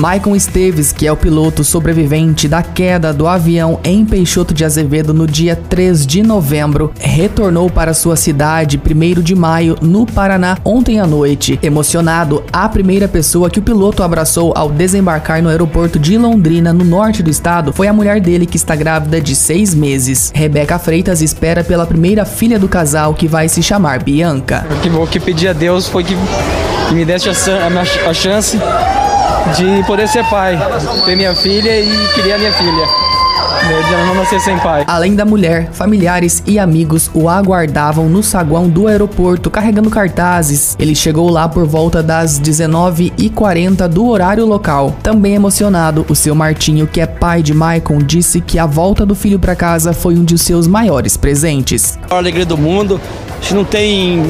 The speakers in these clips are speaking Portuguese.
Maicon Esteves, que é o piloto sobrevivente da queda do avião em Peixoto de Azevedo no dia 3 de novembro, retornou para sua cidade 1 de maio, no Paraná, ontem à noite. Emocionado, a primeira pessoa que o piloto abraçou ao desembarcar no aeroporto de Londrina, no norte do estado, foi a mulher dele, que está grávida de seis meses. Rebeca Freitas espera pela primeira filha do casal, que vai se chamar Bianca. O que pedi a Deus foi que me desse a, a chance de poder ser pai, ter minha filha e criar minha filha. De não nascer sem pai. Além da mulher, familiares e amigos o aguardavam no saguão do aeroporto carregando cartazes. Ele chegou lá por volta das 19h40 do horário local. Também emocionado, o seu Martinho, que é pai de Maicon, disse que a volta do filho para casa foi um de seus maiores presentes. A alegria do mundo, a gente não tem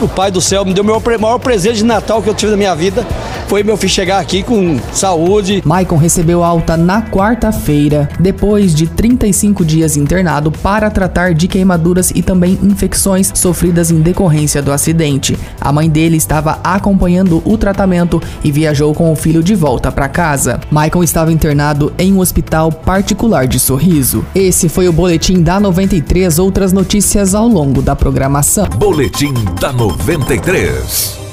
o Pai do Céu me deu o maior presente de Natal que eu tive na minha vida foi meu filho chegar aqui com saúde. Maicon recebeu alta na quarta-feira, depois de 35 dias internado para tratar de queimaduras e também infecções sofridas em decorrência do acidente. A mãe dele estava acompanhando o tratamento e viajou com o filho de volta para casa. Maicon estava internado em um hospital particular de Sorriso. Esse foi o boletim da 93, outras notícias ao longo da programação. Boletim da 93.